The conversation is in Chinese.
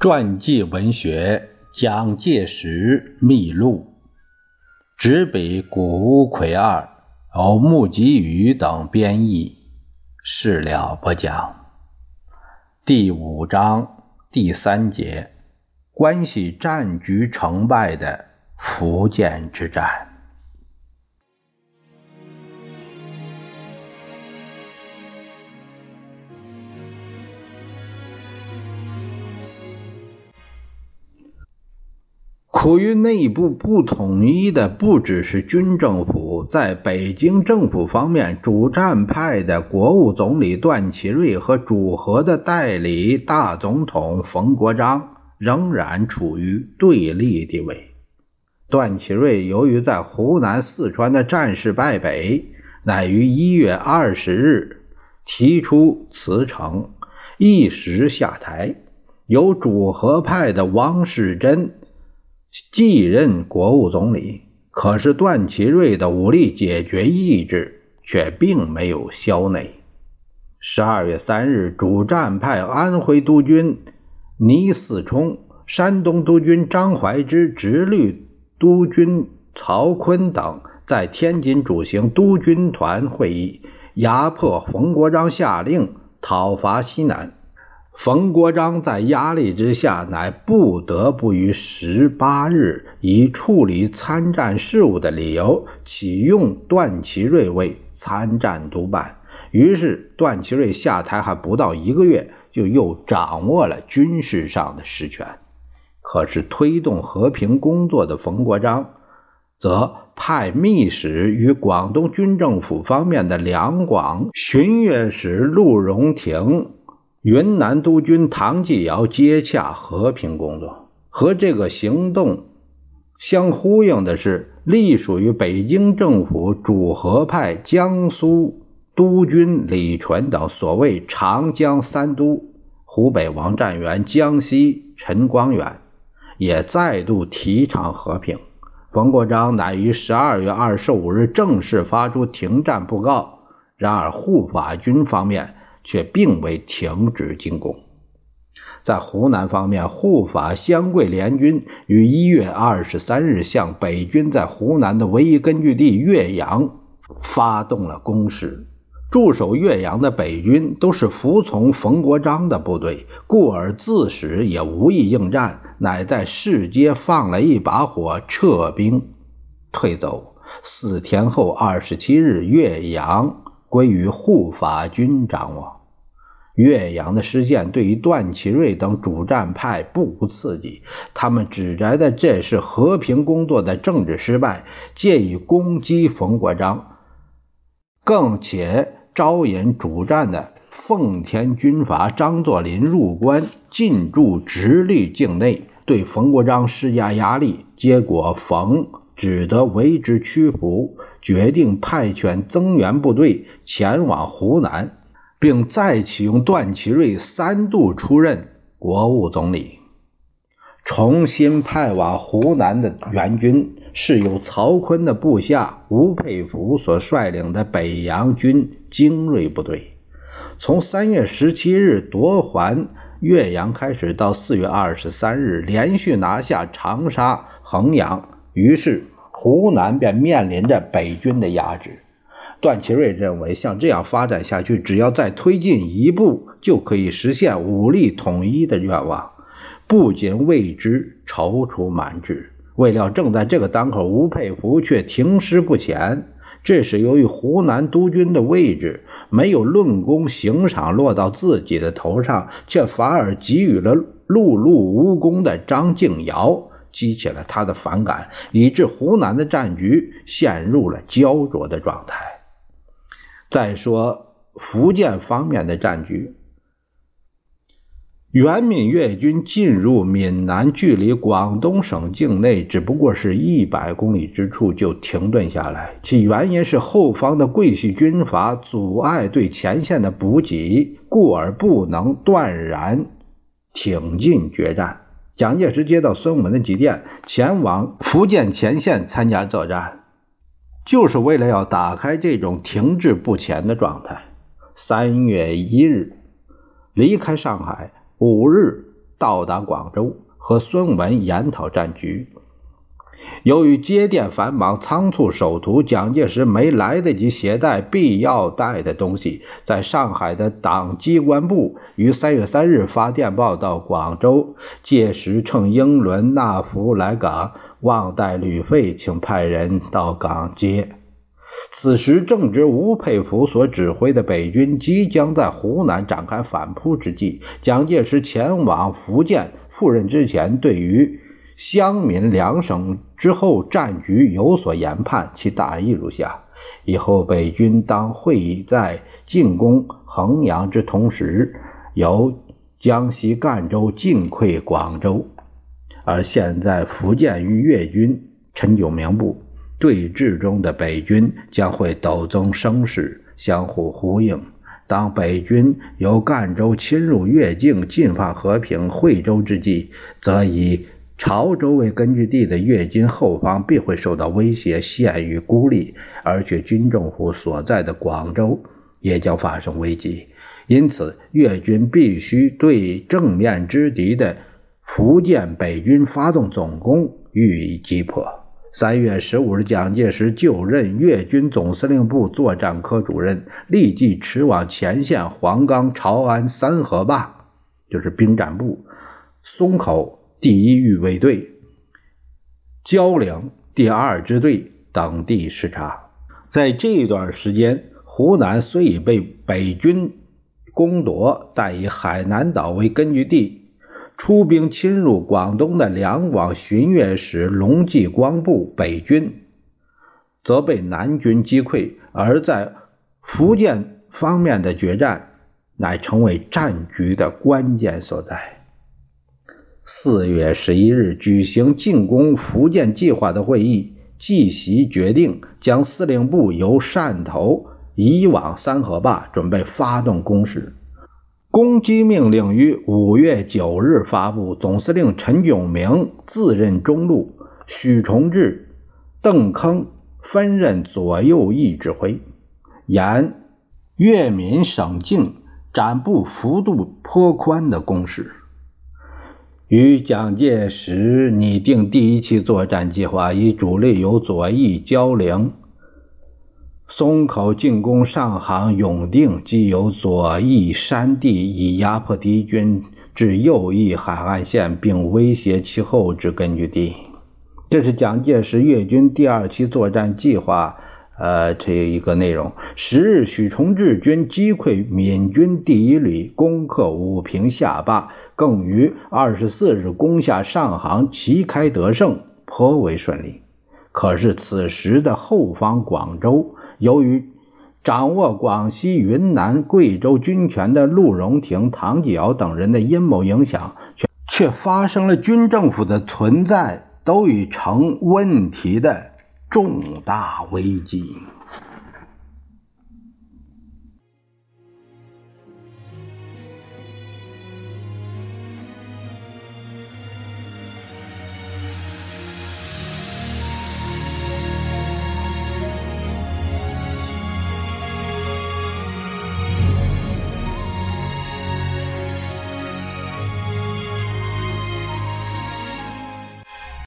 传记文学《蒋介石秘录》，执笔谷乌奎二、欧木吉宇等编译。事了不讲。第五章第三节，关系战局成败的福建之战。苦于内部不统一的不只是军政府，在北京政府方面，主战派的国务总理段祺瑞和主和的代理大总统冯国璋仍然处于对立地位。段祺瑞由于在湖南、四川的战事败北，乃于一月二十日提出辞呈，一时下台，由主和派的王士珍。继任国务总理，可是段祺瑞的武力解决意志却并没有消馁。十二月三日，主战派安徽督军倪嗣冲、山东督军张怀之、直隶督军曹锟等在天津主行督军团会议，压迫冯国璋下令讨伐西南。冯国璋在压力之下，乃不得不于十八日以处理参战事务的理由，启用段祺瑞为参战督办。于是，段祺瑞下台还不到一个月，就又掌握了军事上的实权。可是，推动和平工作的冯国璋，则派密使与广东军政府方面的两广巡阅使陆荣廷。云南督军唐继尧接洽和平工作，和这个行动相呼应的是，隶属于北京政府主和派江苏督军李纯等所谓长江三都，湖北王占元、江西陈光远也再度提倡和平。冯国璋乃于十二月二十五日正式发出停战布告。然而护法军方面。却并未停止进攻。在湖南方面，护法湘桂联军于一月二十三日向北军在湖南的唯一根据地岳阳发动了攻势。驻守岳阳的北军都是服从冯国璋的部队，故而自始也无意应战，乃在市街放了一把火，撤兵退走。四天后，二十七日，岳阳。归于护法军掌握。岳阳的失陷对于段祺瑞等主战派不无刺激，他们指责的这是和平工作的政治失败，借以攻击冯国璋，更且招引主战的奉天军阀张作霖入关进驻直隶境内，对冯国璋施加压力，结果冯只得为之屈服。决定派遣增援部队前往湖南，并再启用段祺瑞三度出任国务总理。重新派往湖南的援军是由曹锟的部下吴佩孚所率领的北洋军精锐部队。从三月十七日夺还岳阳开始，到四月二十三日连续拿下长沙、衡阳，于是。湖南便面临着北军的压制。段祺瑞认为，像这样发展下去，只要再推进一步，就可以实现武力统一的愿望，不仅为之踌躇满志。未料，正在这个当口，吴佩孚却停尸不前。这是由于湖南督军的位置没有论功行赏落到自己的头上，却反而给予了碌碌无功的张敬尧。激起了他的反感，以致湖南的战局陷入了焦灼的状态。再说福建方面的战局，原闽粤军进入闽南，距离广东省境内只不过是一百公里之处就停顿下来，其原因是后方的桂系军阀阻碍对前线的补给，故而不能断然挺进决战。蒋介石接到孙文的急电，前往福建前线参加作战，就是为了要打开这种停滞不前的状态。三月一日离开上海，五日到达广州，和孙文研讨战局。由于接电繁忙，仓促守图，蒋介石没来得及携带必要带的东西。在上海的党机关部于三月三日发电报到广州，届时乘英轮纳福来港，忘带旅费，请派人到港接。此时正值吴佩孚所指挥的北军即将在湖南展开反扑之际。蒋介石前往福建赴任之前，对于湘闽两省之后战局有所研判，其大意如下：以后北军当会在进攻衡阳之同时，由江西赣州进溃广州，而现在福建与粤军陈炯明部。对峙中的北军将会陡增声势，相互呼应。当北军由赣州侵入越境，进犯和平、惠州之际，则以潮州为根据地的越军后方必会受到威胁，陷于孤立；而且军政府所在的广州也将发生危机。因此，越军必须对正面之敌的福建北军发动总攻，予以击破。三月十五日，蒋介石就任粤军总司令部作战科主任，立即驰往前线黄冈、潮安、三河坝，就是兵站部、松口第一预备队、蕉岭第二支队等地视察。在这段时间，湖南虽已被北军攻夺，但以海南岛为根据地。出兵侵入广东的两广巡阅使龙继光部北军，则被南军击溃；而在福建方面的决战，乃成为战局的关键所在。四月十一日举行进攻福建计划的会议，继席决定将司令部由汕头移往三河坝，准备发动攻势。攻击命令于五月九日发布，总司令陈炯明自任中路，许崇智、邓铿分任左右翼指挥，沿粤闽省境展布幅度颇宽的攻势。与蒋介石拟定第一期作战计划，以主力由左翼蕉陵。松口进攻上杭、永定，即由左翼山地以压迫敌军至右翼海岸线，并威胁其后之根据地。这是蒋介石粤军第二期作战计划，呃，这一个内容。十日，许崇智军击溃闽军第一旅，攻克武平下坝，更于二十四日攻下上杭，旗开得胜，颇为顺利。可是此时的后方广州。由于掌握广西、云南、贵州军权的陆荣廷、唐继尧等人的阴谋影响，却却发生了军政府的存在都已成问题的重大危机。